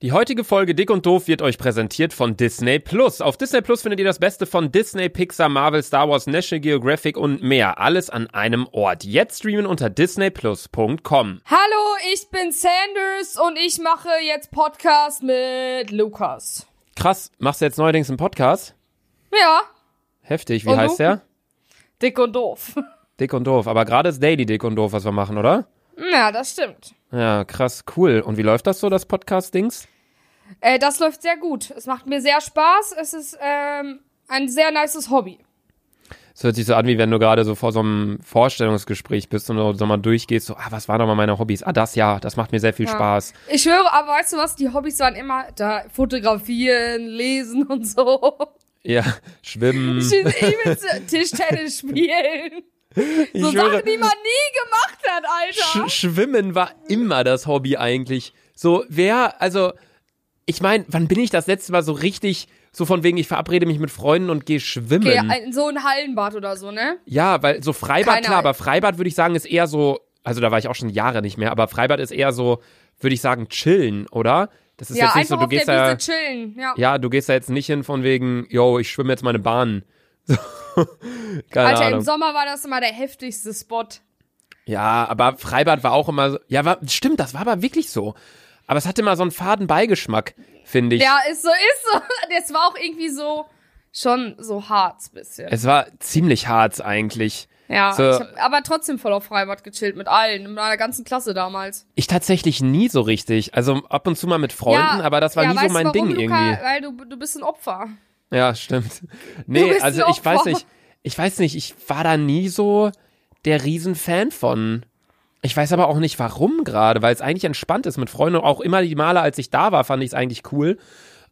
Die heutige Folge Dick und Doof wird euch präsentiert von Disney Plus. Auf Disney Plus findet ihr das Beste von Disney, Pixar, Marvel, Star Wars, National Geographic und mehr. Alles an einem Ort. Jetzt streamen unter disneyplus.com. Hallo, ich bin Sanders und ich mache jetzt Podcast mit Lukas. Krass, machst du jetzt neuerdings einen Podcast? Ja, Heftig, wie Und heißt du? der? dick und doof. Dick und Doof. Aber gerade ist Daily Dick und Doof, was wir machen, oder? Ja, das stimmt. Ja, krass, cool. Und wie läuft das so, das Podcast-Dings? Äh, das läuft sehr gut. Es macht mir sehr Spaß. Es ist ähm, ein sehr nices Hobby. Es hört sich so an, wie wenn du gerade so vor so einem Vorstellungsgespräch bist und so, so mal durchgehst, so, ah, was waren nochmal meine Hobbys? Ah, das ja, das macht mir sehr viel Ja. Spaß. Ich höre, aber weißt du was? Die Hobbys waren immer da fotografieren, lesen und so. Ja, schwimmen. Ich übelst Tischtennis spielen. Ich So Sachen, die man nie gemacht hat, Alter. Sch Schwimmen war immer das Hobby eigentlich. So, wer, also, ich meine, wann bin ich das letzte Mal so richtig, so von wegen, ich verabrede mich mit Freunden und gehe schwimmen? Okay, ein, so ein Hallenbad oder so, ne? ja, weil so Freibad, Keine klar, aber Freibad würde ich sagen, ist eher so, also da war ich auch schon Jahre nicht mehr, aber Freibad ist eher so, würde ich sagen, chillen, oder? Das ist ja, jetzt nicht so, du gehst da. Ja. ja, du gehst da jetzt nicht hin von wegen, yo, ich schwimme jetzt meine Bahn. Keine Alter, Ahnung. im Sommer war das immer der heftigste Spot. Ja, aber Freibad war auch immer so. Ja, war, stimmt, das war aber wirklich so. Aber es hatte immer so einen faden Beigeschmack, finde ich. Ja, ist so, ist so. Das war auch irgendwie so, schon so hart bisschen. Es war ziemlich hart eigentlich. Ja, so- ich hab aber trotzdem voll auf Freibad gechillt mit allen, mit meiner ganzen Klasse damals. Ich tatsächlich nie so richtig. Also ab und zu mal mit Freunden, ja, aber das war ja, nie so du mein warum, Ding Luca? irgendwie. Weil du, du bist ein Opfer. Ja, stimmt. Nee, also ich weiß nicht. Ich weiß nicht, ich war da nie so der Riesenfan von. Ich weiß aber auch nicht warum gerade, weil es eigentlich entspannt ist mit Freunden. Auch immer die Male, als ich da war, fand ich es eigentlich cool.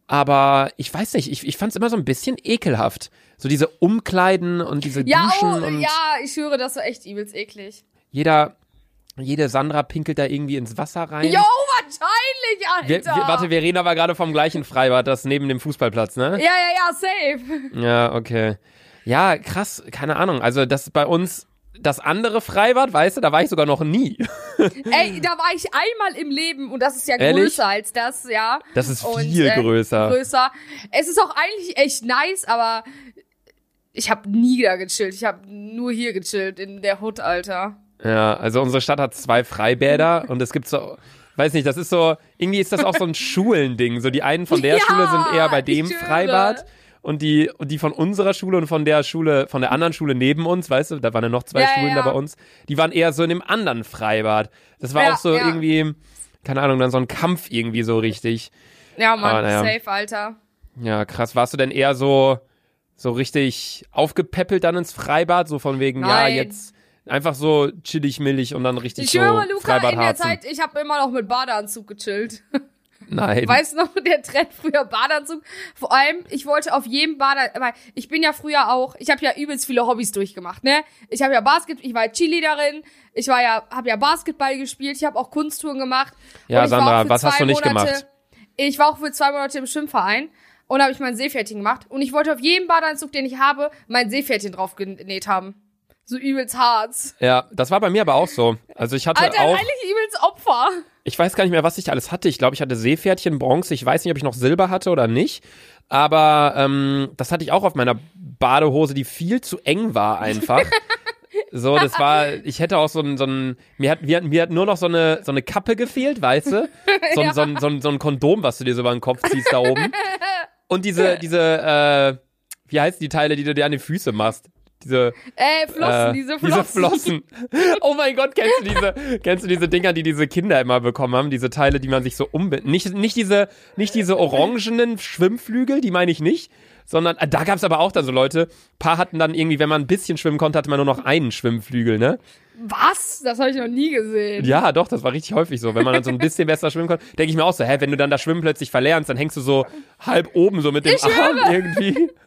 Aber ich weiß nicht, ich, ich fand es immer so ein bisschen ekelhaft. So diese Umkleiden und diese Ja, Duschen oh, und ja, ich höre, das war echt übelst eklig. jeder, jede Sandra pinkelt da irgendwie ins Wasser rein. Jo, wahrscheinlich, Wir, Alter. wir, warte, Verena war gerade vom gleichen Freibad, das neben dem Fußballplatz, ne? ja, ja, ja, safe. Ja, okay. Ja, krass, keine Ahnung. Also das ist bei uns das andere Freibad, weißt du, da war ich sogar noch nie. Ey, da war ich einmal im Leben und das ist ja Ehrlich? größer als das, ja. Das ist Und, viel äh, größer. größer. Es ist auch eigentlich echt nice, aber ich habe nie da gechillt. Ich habe nur hier gechillt in der Hood, Alter. Ja, also unsere Stadt hat zwei Freibäder und es gibt so, weiß nicht, das ist so, irgendwie ist das auch so ein Schulending. So die einen von der Ja, Schule sind eher bei dem. Freibad und die, und die von unserer Schule und von der Schule, von der anderen Schule neben uns, weißt du, da waren ja noch zwei Ja, Schulen ja. da bei uns, die waren eher so in dem anderen Freibad. Das war Ja, auch so irgendwie, keine Ahnung, dann so ein Kampf irgendwie so richtig. Ja, Mann, naja. safe, Alter. Ja, krass. Warst du denn eher so, so richtig aufgepäppelt dann ins Freibad? So von wegen, Nein. ja, jetzt einfach so chillig, millig und dann richtig Ich so höre, Luca, Freibad in der harzen. Zeit, ich habe immer noch mit Badeanzug gechillt. Nein. Weißt du noch, der Trend früher Badeanzug? Vor allem, ich wollte auf jedem Badeanzug, weil ich bin ja früher auch, ich habe ja übelst viele Hobbys durchgemacht, ne? Ich habe ja Basket, ich war Cheerleaderin, ich war ja, habe ja Basketball gespielt, ich habe auch Kunsttouren gemacht. Ja, Sandra, was hast du nicht Monate, gemacht? Ich war auch für zwei Monate im Schwimmverein und habe ich mein Seepferdchen gemacht und ich wollte auf jedem Badeanzug, den ich habe, mein Seepferdchen drauf genäht haben. So übelst hart. Ja, das war bei mir aber auch so. Also ich hatte Alter, auch, eigentlich übelst Opfer. ich weiß gar nicht mehr, was ich alles hatte. Ich glaube, ich hatte Seepferdchen, Bronze. Ich weiß nicht, ob ich noch Silber hatte oder nicht. Aber ähm, das hatte ich auch auf meiner Badehose, die viel zu eng war einfach. So, das war, ich hätte auch so ein, so ein mir hat, mir, mir hat nur noch so eine, so eine Kappe gefehlt, weißt du? So, ein so, ein, so, ein, so ein Kondom, was du dir so über den Kopf ziehst da oben. Und diese, diese, äh, wie heißt die Teile, die du dir an die Füße machst? Diese, Äh, Flossen, äh, diese Flossen. Diese Flossen. Oh mein Gott, kennst du diese, kennst du diese Dinger, die diese Kinder immer bekommen haben? Diese Teile, die man sich so umbindet. Nicht, nicht diese, nicht diese orangenen Schwimmflügel, die meine ich nicht. Sondern, äh, da gab's aber auch dann so Leute, paar hatten dann irgendwie, wenn man ein bisschen schwimmen konnte, hatte man nur noch einen Schwimmflügel, ne? Was? Das habe ich noch nie gesehen. Ja, doch, das war richtig häufig so. Wenn man dann so ein bisschen besser schwimmen konnte, denke ich mir auch so, hä, wenn du dann das Schwimmen plötzlich verlernst, dann hängst du so halb oben so mit dem Ich Arm höre. irgendwie.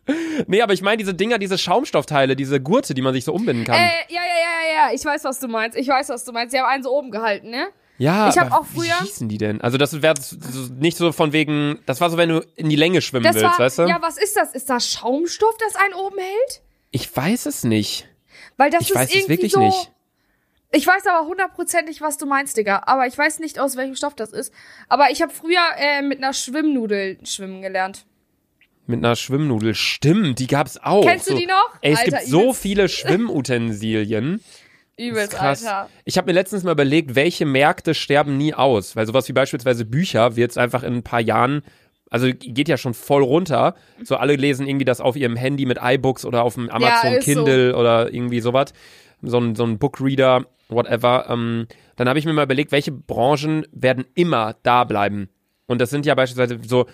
Nee, aber ich meine diese Dinger, diese Schaumstoffteile, diese Gurte, die man sich so umbinden kann. Äh, ja, ja, ja, ja, ja, ich weiß, was du meinst. Ich weiß, was du meinst. Sie haben einen so oben gehalten, ne? Ja, Ich hab aber auch früher- Wie hießen die denn? Also das wäre so, nicht so von wegen, das war so, wenn du in die Länge schwimmen Das willst, war, weißt du? ja, was ist das? Ist das Schaumstoff, das einen oben hält? Ich weiß es nicht. Weil das Ich ist weiß es irgendwie wirklich so, nicht. Ich weiß aber hundertprozentig, was du meinst, Digga. Aber ich weiß nicht, aus welchem Stoff das ist. Aber ich habe früher äh, mit einer Schwimmnudel schwimmen gelernt. Mit einer Schwimmnudel. Stimmt, die gab's auch. Kennst du so, die noch? Ey, es Alter, gibt so viele Schwimmutensilien. Übelst, krass. Alter. Ich habe mir letztens mal überlegt, welche Märkte sterben nie aus. Weil sowas wie beispielsweise Bücher wird es einfach in ein paar Jahren, also geht ja schon voll runter. So alle lesen irgendwie das auf ihrem Handy mit iBooks oder auf dem Amazon so. Kindle oder irgendwie sowas. So ein, so ein Bookreader, whatever. Ähm, dann habe ich mir mal überlegt, welche Branchen werden immer da bleiben. Und das sind ja beispielsweise so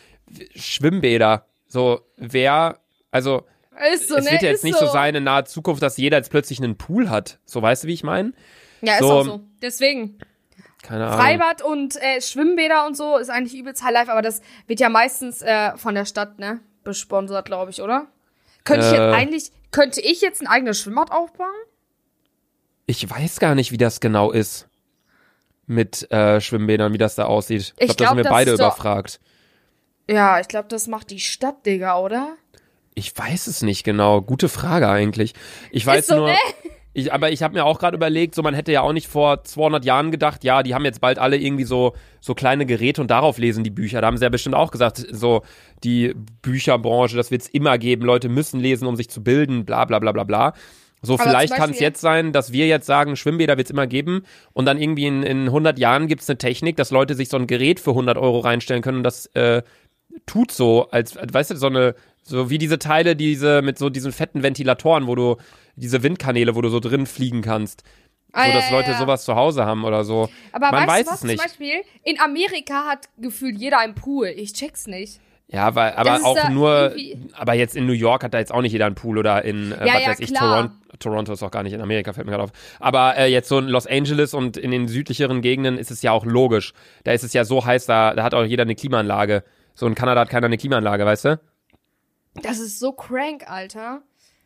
Schwimmbäder. So, wer, also Ist so, es ne? wird ja jetzt ist nicht so. sein in naher Zukunft, dass jeder jetzt plötzlich einen Pool hat. So, weißt du, wie ich meine? Ja, ist so- auch so. Deswegen. Keine Ahnung. Freibad und äh, Schwimmbäder und so ist eigentlich übelst High Life, aber das wird ja meistens äh, von der Stadt, ne? Besponsert, glaube ich, oder? Könnte ich Äh. jetzt eigentlich, könnte ich jetzt ein eigenes Schwimmbad aufbauen? Ich weiß gar nicht, wie das genau ist. Mit äh, Schwimmbädern, wie das da aussieht. Ich Ich glaube, da sind glaub, wir das beide ist doch- überfragt. Ja, ich glaube, das macht die Stadt, Digga, oder? Ich weiß es nicht genau. Gute Frage eigentlich. Ich weiß so, nur, ne? ich, aber ich habe mir auch gerade überlegt, so man hätte ja auch nicht vor 200 Jahren gedacht, ja, die haben jetzt bald alle irgendwie so so kleine Geräte und darauf lesen die Bücher. Da haben sie ja bestimmt auch gesagt, so die Bücherbranche, das wird's immer geben. Leute müssen lesen, um sich zu bilden, bla bla bla bla bla. So, Aber vielleicht kann es jetzt sein, dass wir jetzt sagen, Schwimmbäder wird's immer geben und dann irgendwie in, in 100 Jahren gibt's eine Technik, dass Leute sich so ein Gerät für 100 Euro reinstellen können und das äh, tut so, als weißt du, so eine, so wie diese Teile, diese mit so diesen fetten Ventilatoren, wo du, diese Windkanäle, wo du so drin fliegen kannst. So, Ah, ja, dass ja, Leute ja. sowas zu Hause haben oder so. Aber Man weißt weiß du was? es nicht. Zum Beispiel, in Amerika hat gefühlt jeder einen Pool. Ich check's nicht. Ja, weil, aber auch da nur, aber jetzt in New York hat da jetzt auch nicht jeder einen Pool oder in, äh, was weiß ich. Toronto, Toronto ist auch gar nicht in Amerika, fällt mir gerade auf. Aber äh, jetzt so in Los Angeles und in den südlicheren Gegenden ist es ja auch logisch. Da ist es ja so heiß, da, da hat auch jeder eine Klimaanlage. So in Kanada hat keiner eine Klimaanlage, weißt du? Das ist so crank, Alter.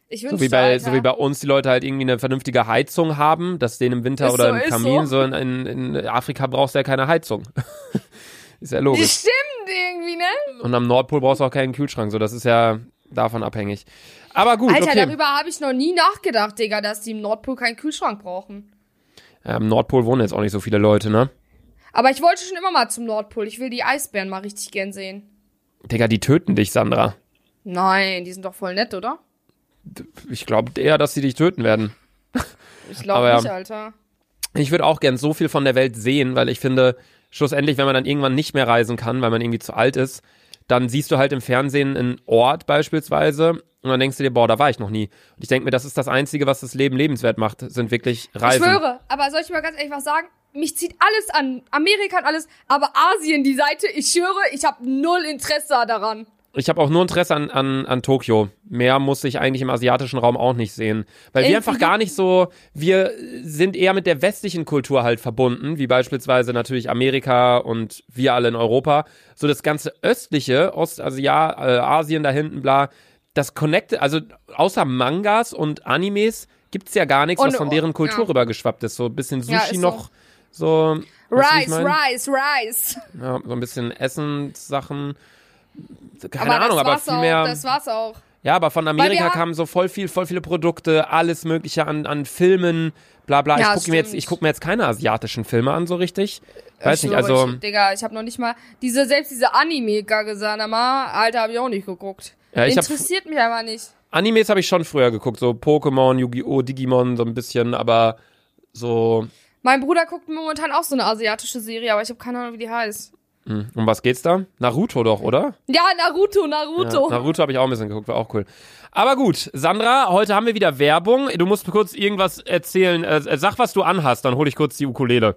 Ich wünschte, So wie, bei, Alter. so wie bei uns die Leute halt irgendwie eine vernünftige Heizung haben, dass denen im Winter Ist oder so, im Kamin, so. so, in, in, in Afrika brauchst du ja keine Heizung. ist ja Die logisch. stimmt irgendwie, ne? Und am Nordpol brauchst du auch keinen Kühlschrank, so das ist ja davon abhängig. Aber gut, Alter, okay. darüber habe ich noch nie nachgedacht, Digga, dass die im Nordpol keinen Kühlschrank brauchen. Ja, Am Nordpol wohnen jetzt auch nicht so viele Leute, ne? Aber ich wollte schon immer mal zum Nordpol. Ich will die Eisbären mal richtig gern sehen. Digga, die töten dich, Sandra. Nein, die sind doch voll nett, oder? Ich glaube eher, dass sie dich töten werden. Ich glaube nicht, Alter. Ich würde auch gern so viel von der Welt sehen, weil ich finde, schlussendlich, wenn man dann irgendwann nicht mehr reisen kann, weil man irgendwie zu alt ist, dann siehst du halt im Fernsehen einen Ort beispielsweise und dann denkst du dir, boah, da war ich noch nie. Und ich denke mir, das ist das Einzige, was das Leben lebenswert macht, sind wirklich Reisen. Ich schwöre, aber soll ich mal ganz ehrlich was sagen? Mich zieht alles an. Amerika und alles, aber Asien, die Seite, ich schwöre, ich habe null Interesse daran. Ich habe auch nur Interesse an, an, an Tokio. Mehr muss ich eigentlich im asiatischen Raum auch nicht sehen. Weil wir Irgendwie einfach gar nicht so, wir sind eher mit der westlichen Kultur halt verbunden, wie beispielsweise natürlich Amerika und wir alle in Europa. So das ganze östliche, Ostasia, äh, Asien da hinten, bla, das connecte, also außer Mangas und Animes gibt's ja gar nichts, Und- was von deren Kultur ja. rübergeschwappt ist. So ein bisschen Sushi Ja, so. noch, so. Rice? Rice, Rice. Ja, so ein bisschen Essenssachen. Keine aber Ahnung, aber viel auch, mehr. das war's auch. Ja, aber von Amerika kamen so voll viel, voll viele Produkte, alles Mögliche an, an Filmen, bla bla. Ja, ich gucke mir jetzt, ich guck mir jetzt keine asiatischen Filme an, so richtig. Weiß Ich nicht, also Ich, Digga, ich habe noch nicht mal diese selbst diese Anime Gagesanama, Alter, habe ich auch nicht geguckt. Ja, ich hab- Interessiert mich aber nicht. Animes habe ich schon früher geguckt, so Pokémon, Yu-Gi-Oh, Digimon, so ein bisschen, aber so, Mein Bruder guckt momentan auch so eine asiatische Serie, aber ich habe keine Ahnung, wie die heißt. Hm, um was geht's da? Naruto doch, oder? Ja, Naruto, Ja, Naruto. Naruto habe ich auch ein bisschen geguckt, war auch cool. Aber gut, Sandra, heute haben wir wieder Werbung. Du musst kurz irgendwas erzählen. Äh, sag, was du anhast, dann hole ich kurz die Ukulele.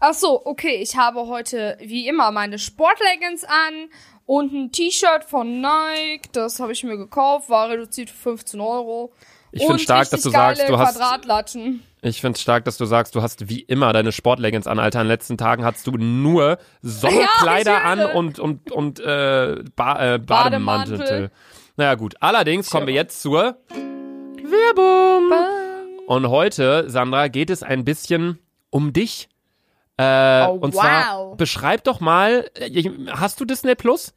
Ach so, okay, ich habe heute wie immer meine Sportleggings an und ein T-Shirt von Nike. Das habe ich mir gekauft, war reduziert für 15 Euro. Ich finde stark, dass du sagst, du hast. Ich finde es stark, dass du sagst, du hast wie immer deine Sportleggings an, Alter. In den letzten Tagen hattest du nur Sommerkleider Ja, an und, und, und äh, ba äh, Bademantel. Bademantel. Naja gut, allerdings kommen wir jetzt zur Werbung. Und heute, Sandra, geht es ein bisschen um dich. Äh, Oh, und zwar, wow. beschreib doch mal, äh, hast du Disney Plus?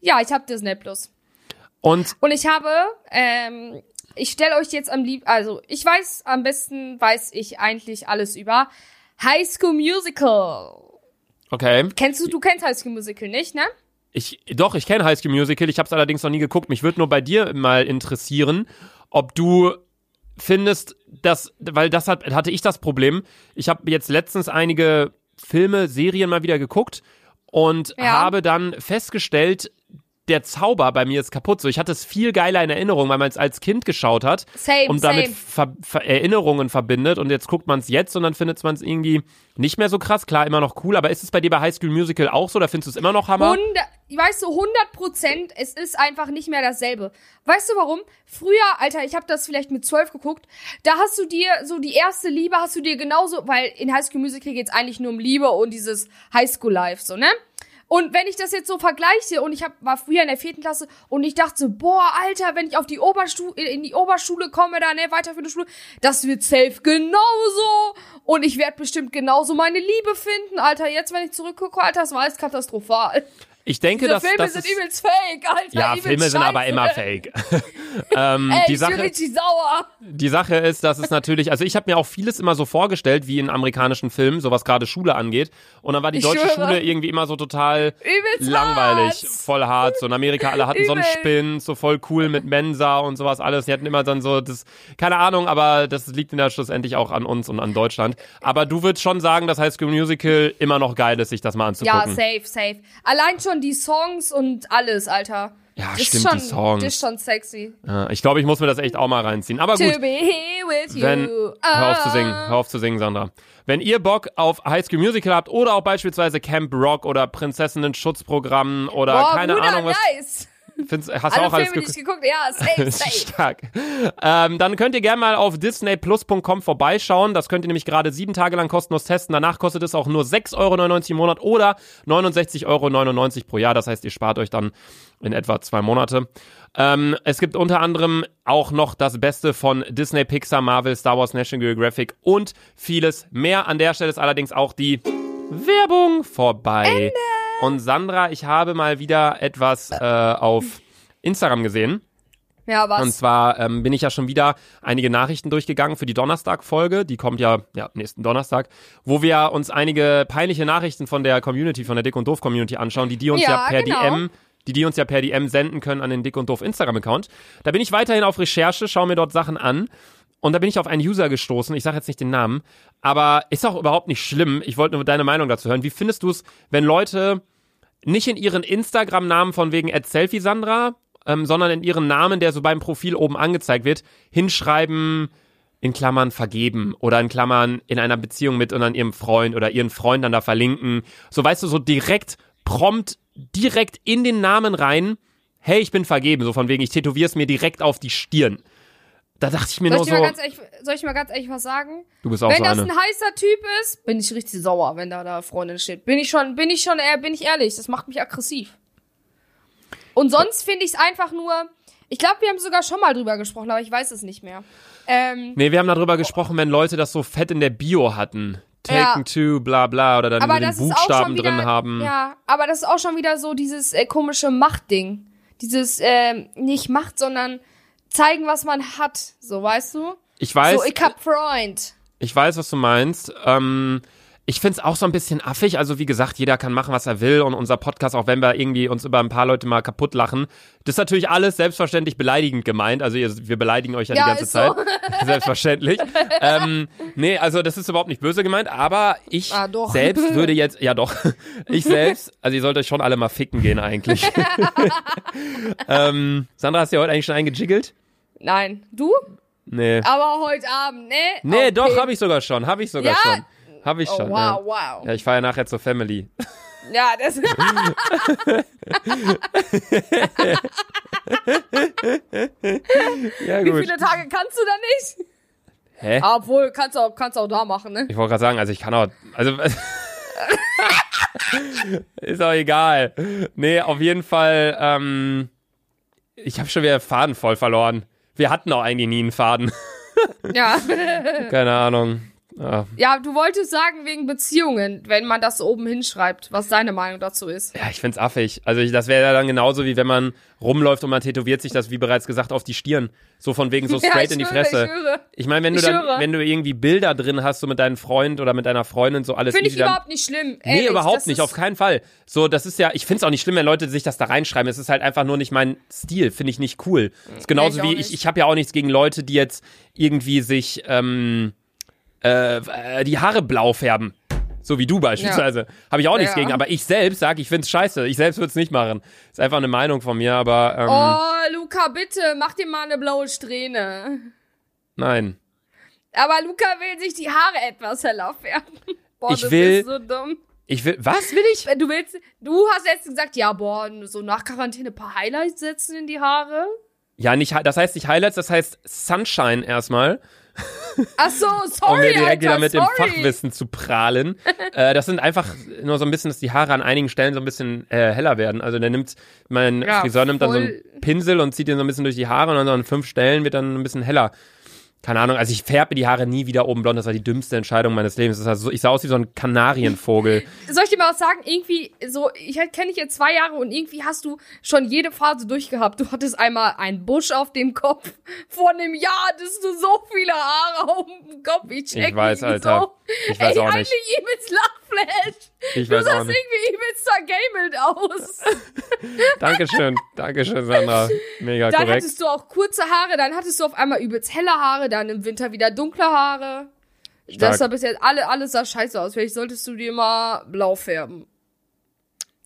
Ja, ich habe Disney Plus. Und Und ich habe ähm, ich stelle euch jetzt am lieb, also ich weiß, am besten weiß ich eigentlich alles über High School Musical. Okay. Kennst du, du kennst High School Musical nicht, ne? Ich, doch, ich kenne High School Musical, ich habe es allerdings noch nie geguckt. Mich würde nur bei dir mal interessieren, ob du findest, dass, weil das hat, hatte ich das Problem. Ich habe jetzt letztens einige Filme, Serien mal wieder geguckt und Ja. habe dann festgestellt, der Zauber bei mir ist kaputt. So, ich hatte es viel geiler in Erinnerung, weil man es als Kind geschaut hat Same, und damit. Ver Ver Erinnerungen verbindet und jetzt guckt man es jetzt und dann findet man es irgendwie nicht mehr so krass. Klar, immer noch cool, aber ist es bei dir bei High School Musical auch so? Da findest du es immer noch Hammer? 100, weißt du, 100 Prozent, es ist einfach nicht mehr dasselbe. Weißt du warum? Früher, Alter, ich habe das vielleicht mit 12 geguckt, da hast du dir so die erste Liebe, hast du dir genauso, weil in High School Musical geht's eigentlich nur um Liebe und dieses High School Life, so, ne? Und wenn ich das jetzt so vergleiche und ich hab, war früher in der vierten Klasse und ich dachte so, boah, Alter, wenn ich auf die Oberstu in die Oberschule komme, da, ne, weiterführende Schule, das wird safe genauso. Und ich werde bestimmt genauso meine Liebe finden, Alter. Jetzt, wenn ich zurückgucke, Alter, das war alles katastrophal. Ich denke, Diese dass Filme das sind übelst fake, Alter. ja, Filme sind aber scheiße. immer fake. ähm, Ey, die ich Sache, richtig sauer. Die Sache ist, dass es natürlich, also ich habe mir auch vieles immer so vorgestellt, wie in amerikanischen Filmen, so was gerade Schule angeht. Und dann war die Ich deutsche schwöre. Schule irgendwie immer so total Übelst langweilig, hart. voll hart. So in Amerika, alle hatten so einen Übel. Spin, so voll cool mit Mensa und sowas alles. Die hatten immer dann so das, keine Ahnung, aber das liegt in der schlussendlich auch an uns und an Deutschland. Aber du würdest schon sagen, dass High School Musical immer noch geil ist, sich das mal Ja, anzugucken. safe, safe. Allein schon die Songs und alles, Alter. Ja, das stimmt, ist schon, die Songs. Das ist schon sexy. Ja, ich glaube, ich muss mir das echt auch mal reinziehen. Aber gut. To be here with you. Wenn, hör auf zu singen, hör auf zu singen, Sandra. Wenn ihr Bock auf High School Musical habt oder auch beispielsweise Camp Rock oder Prinzessinnen-Schutzprogramm oder Boah, keine Bruder, Ahnung was, nice. Findest, hast du Alle auch alles Filme, geguckt? ich geguckt ja, safe, safe. Stark. Ähm, dann könnt ihr gerne mal auf disneyplus.com vorbeischauen. Das könnt ihr nämlich gerade sieben Tage lang kostenlos testen. Danach kostet es auch nur 6,99 Euro im Monat oder 69,99 Euro pro Jahr. Das heißt, ihr spart euch dann in etwa zwei Monate. Ähm, es gibt unter anderem auch noch das Beste von Disney, Pixar, Marvel, Star Wars, National Geographic und vieles mehr. An der Stelle ist allerdings auch die Werbung vorbei. Und Sandra, ich habe mal wieder etwas äh, auf Instagram gesehen. Ja, was? Und zwar ähm, bin ich ja schon wieder einige Nachrichten durchgegangen für die Donnerstag-Folge. Die kommt ja, ja nächsten Donnerstag, wo wir uns einige peinliche Nachrichten von der Community, von der Dick und Doof Community anschauen, die die uns ja, Ja, per genau. DM, die die uns ja per DM senden können an den Dick und Doof Instagram-Account. Da bin ich weiterhin auf Recherche, schaue mir dort Sachen an. Und da bin ich auf einen User gestoßen, ich sage jetzt nicht den Namen, aber ist auch überhaupt nicht schlimm. Ich wollte nur deine Meinung dazu hören. Wie findest du es, wenn Leute nicht in ihren Instagram-Namen von wegen Selfie Sandra, ähm, sondern in ihren Namen, der so beim Profil oben angezeigt wird, hinschreiben in Klammern vergeben oder in Klammern in einer Beziehung mit und an ihrem Freund oder ihren Freund dann da verlinken. So weißt du, so direkt, prompt, direkt in den Namen rein, hey, ich bin vergeben, so von wegen, ich tätowiere es mir direkt auf die Stirn. Da dachte ich mir soll, nur ich so, mal ganz ehrlich, soll ich mal ganz ehrlich was sagen? du bist auch wenn so das eine. ein heißer Typ ist, bin ich richtig sauer, wenn da da Freundin steht. Bin ich schon, bin ich schon, äh, bin ich ehrlich, das macht mich aggressiv. Und sonst finde ich es einfach nur, ich glaube, wir haben sogar schon mal drüber gesprochen, aber ich weiß es nicht mehr. Ähm, Nee, wir haben darüber gesprochen, wenn Leute das so fett in der Bio hatten. Taken to, bla bla, oder dann aber den Buchstaben wieder, drin haben. ja, aber das ist auch schon wieder so dieses äh, komische Machtding. Dieses, ähm, nicht Macht, sondern zeigen, was man hat. So, weißt du? Ich weiß, so, ich hab Freund. ich weiß, was du meinst. Ähm, ich find's auch so ein bisschen affig. Also wie gesagt, jeder kann machen, was er will. Und unser Podcast, auch wenn wir irgendwie uns über ein paar Leute mal kaputt lachen, das ist natürlich alles selbstverständlich beleidigend gemeint. Also ihr, wir beleidigen euch ja, Ja, die ganze Zeit. so. Selbstverständlich. ähm, nee, also das ist überhaupt nicht böse gemeint, aber ich Ah, selbst würde jetzt, ja doch, ich selbst, also ihr sollt euch schon alle mal ficken gehen eigentlich. ähm, Sandra, hast du ja heute eigentlich schon eingejiggelt? Nein. Du? Nee. Aber heute Abend, ne? Nee, Okay. doch, habe ich sogar schon, habe ich sogar Ja? schon. Habe ich Oh, schon. wow, ja. wow. Ja, ich fahre ja nachher zur Family. Ja, das. Ja, Wie gut. viele Tage kannst du da nicht? Hä? Obwohl, kannst du auch, kannst auch da machen, ne? Ich wollte gerade sagen, also ich kann auch, also ist auch egal. Nee, auf jeden Fall, ähm, ich habe schon wieder Faden voll verloren. Wir hatten auch eigentlich nie einen Faden. Ja. Keine Ahnung. Ja. Ja, du wolltest sagen wegen Beziehungen, wenn man das oben hinschreibt, was deine Meinung dazu ist. Ja, ich find's affig. Also ich, das wäre ja dann genauso wie wenn man rumläuft und man tätowiert sich das, wie bereits gesagt, auf die Stirn. So von wegen so Ja, straight ich in die schwöre, Fresse. ich. Ich meine, wenn du Ich dann, wenn du irgendwie Bilder drin hast, so mit deinem Freund oder mit deiner Freundin, so alles Finde ich dann, überhaupt nicht schlimm. Nee, ehrlich, überhaupt das nicht, auf keinen Fall. So, das ist ja, ich find's auch nicht schlimm, wenn Leute sich das da reinschreiben. Es ist halt einfach nur nicht mein Stil, finde ich nicht cool. Das ist genauso ich auch wie ich, ich habe ja auch nichts gegen Leute, die jetzt irgendwie sich ähm, äh, äh, die Haare blau färben. So wie du beispielsweise. Habe ich auch nichts Ja. gegen. Aber ich selbst sag, ich find's scheiße. Ich selbst würde es nicht machen. Ist einfach eine Meinung von mir, aber ähm, Oh, Luca, bitte, mach dir mal eine blaue Strähne. nein. Aber Luca will sich die Haare etwas heller färben. Boah, Ich du will- bist so dumm. Ich will. Was will ich? Du willst, du hast jetzt gesagt, ja, boah, so nach Quarantäne ein paar Highlights setzen in die Haare. Ja, nicht, das heißt nicht Highlights, das heißt Sunshine erstmal. Ach so, um sorry, mir direkt Alter, wieder mit sorry. dem Fachwissen zu prahlen. äh, das sind einfach nur so ein bisschen, dass die Haare an einigen Stellen so ein bisschen äh, heller werden. Also der nimmt, mein Ja, Friseur nimmt dann so voll. Einen Pinsel und zieht den so ein bisschen durch die Haare und dann so an fünf Stellen wird dann ein bisschen heller. Keine Ahnung, also ich färbe mir die Haare nie wieder oben blond. Das war die dümmste Entscheidung meines Lebens. Das so, ich sah aus wie so ein Kanarienvogel. Soll ich dir mal was sagen? Irgendwie, so, ich kenne dich jetzt zwei Jahre und irgendwie hast du schon jede Phase durchgehabt. Du hattest einmal einen Busch auf dem Kopf. Vor einem Jahr hattest du so viele Haare auf dem Kopf. Ich check Ich weiß, Alter. wieso. Ich weiß Ey, auch nicht. eigentlich übelst Lachflash. Ich Du sahst irgendwie übelst vergamelt aus. Dankeschön. Dankeschön, Sandra. Mega Dann korrekt. hattest du auch kurze Haare, dann hattest du auf einmal übelst helle Haare, dann im Winter wieder dunkle Haare. Stark. Das sah bis jetzt alle, alles sah scheiße aus. Vielleicht solltest du dir mal blau färben.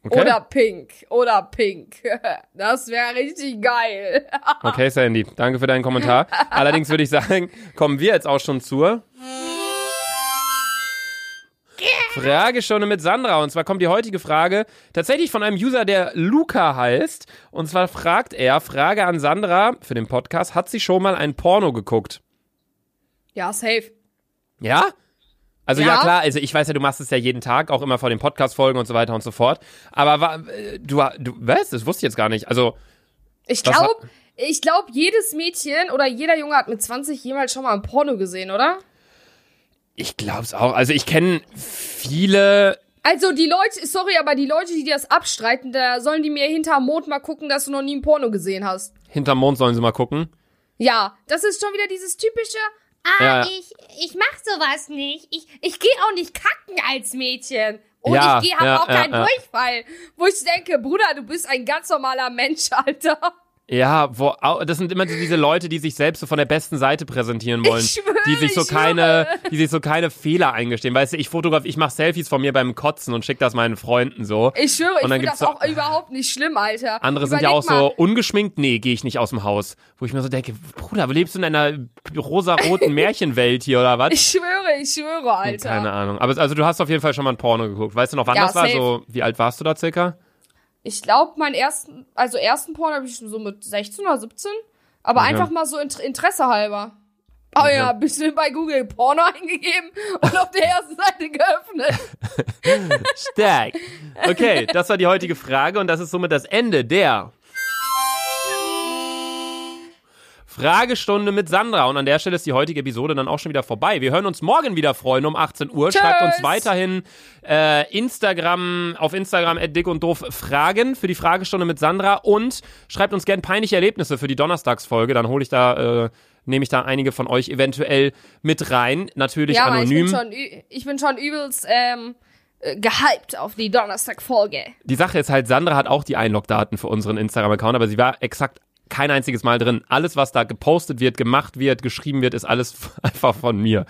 Okay. Oder pink. Oder pink. Das wäre richtig geil. Okay, Sandy, danke für deinen Kommentar. Allerdings würde ich sagen, kommen wir jetzt auch schon zur Fragestunde mit Sandra. Und zwar kommt die heutige Frage tatsächlich von einem User, der Luca heißt. Und zwar fragt er, Frage an Sandra für den Podcast, hat sie schon mal ein Porno geguckt? Ja, safe. Ja? Also ja. Ja. klar, also ich weiß ja, du machst es ja jeden Tag, auch immer vor den Podcast-Folgen und so weiter und so fort. Aber du, du, was? Das wusste ich jetzt gar nicht. Also, Ich glaube, ich glaube, jedes Mädchen oder jeder Junge hat mit 20 jemals schon mal ein Porno gesehen, oder? Ich glaub's auch. Also ich kenne viele Also die Leute, sorry, aber die Leute, die das abstreiten, da sollen die mir hinterm Mond mal gucken, dass du noch nie ein Porno gesehen hast. hinterm Mond sollen sie mal gucken. Ja, das ist schon wieder dieses typische, Ah, Ja. ich, ich mach sowas nicht. Ich, ich gehe auch nicht kacken als Mädchen. und Ja, ich gehe hab ja, auch keinen. Durchfall. Wo ich denke, Bruder, du bist ein ganz normaler Mensch, Alter. Ja, wo, das sind immer so diese Leute, die sich selbst so von der besten Seite präsentieren wollen. Ich schwöre, die sich so keine, die sich so keine Fehler eingestehen. Weißt du, ich fotograf, ich mache Selfies von mir beim Kotzen und schicke das meinen Freunden so. Ich schwöre, ich Und dann finde das so- auch überhaupt nicht schlimm, Alter. Andere sind ja Überleg auch mal, so ungeschminkt, nee, gehe ich nicht aus dem Haus. Wo ich mir so denke, Bruder, lebst du in einer rosaroten Märchenwelt hier oder was? Ich schwöre, ich schwöre, Alter. Keine Ahnung. Aber also du hast auf jeden Fall schon mal ein Porno geguckt. Weißt du noch, wann Ja, das war? safe. So, wie alt warst du da circa? Ich glaube, meinen ersten, also ersten Porno habe ich so mit 16 oder 17. Aber Okay. einfach mal so Inter Interesse halber. Oh ja, bisschen bei Google Porno eingegeben und auf der ersten Seite geöffnet. Stark. Okay, das war die heutige Frage und das ist somit das Ende der Fragestunde mit Sandra. Und an der Stelle ist die heutige Episode dann auch schon wieder vorbei. Wir hören uns morgen wieder, Freunde, um 18 Uhr. Schreibt uns Tschüss. weiterhin äh, Instagram, auf Instagram dick und doof Fragen für die Fragestunde mit Sandra und schreibt uns gern peinliche Erlebnisse für die Donnerstagsfolge. Dann hole ich da, äh, nehme ich da einige von euch eventuell mit rein. Natürlich ja, Mann, ich anonym. bin schon, ich bin schon übelst ähm, äh, gehypt auf die Donnerstag-Folge. Die Sache ist halt, Sandra hat auch die Einlogdaten für unseren Instagram-Account, aber sie war exakt kein einziges Mal drin. Alles, was da gepostet wird, gemacht wird, geschrieben wird, ist alles einfach von mir.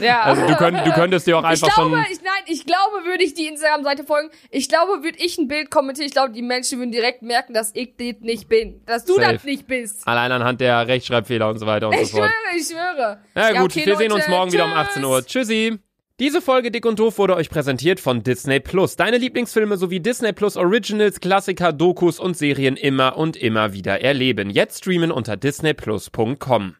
Ja. Also du, könnt, du könntest dir auch ich einfach glaube, schon. ich, nein, ich glaube, würde ich die Instagram-Seite folgen, ich glaube, würde ich ein Bild kommentieren, ich glaube, die Menschen würden direkt merken, dass ich das nicht bin. Dass du Safe. das nicht bist. Allein anhand der Rechtschreibfehler und so weiter und Ich so fort. schwöre, ich schwöre. Na Ja, gut, okay, wir sehen uns Leute, morgen wieder um tschüss. 18 Uhr. Tschüssi. Diese Folge Dick und Doof wurde euch präsentiert von Disney Plus. Deine Lieblingsfilme sowie Disney Plus Originals, Klassiker, Dokus und Serien immer und immer wieder erleben. Jetzt streamen unter disneyplus.com.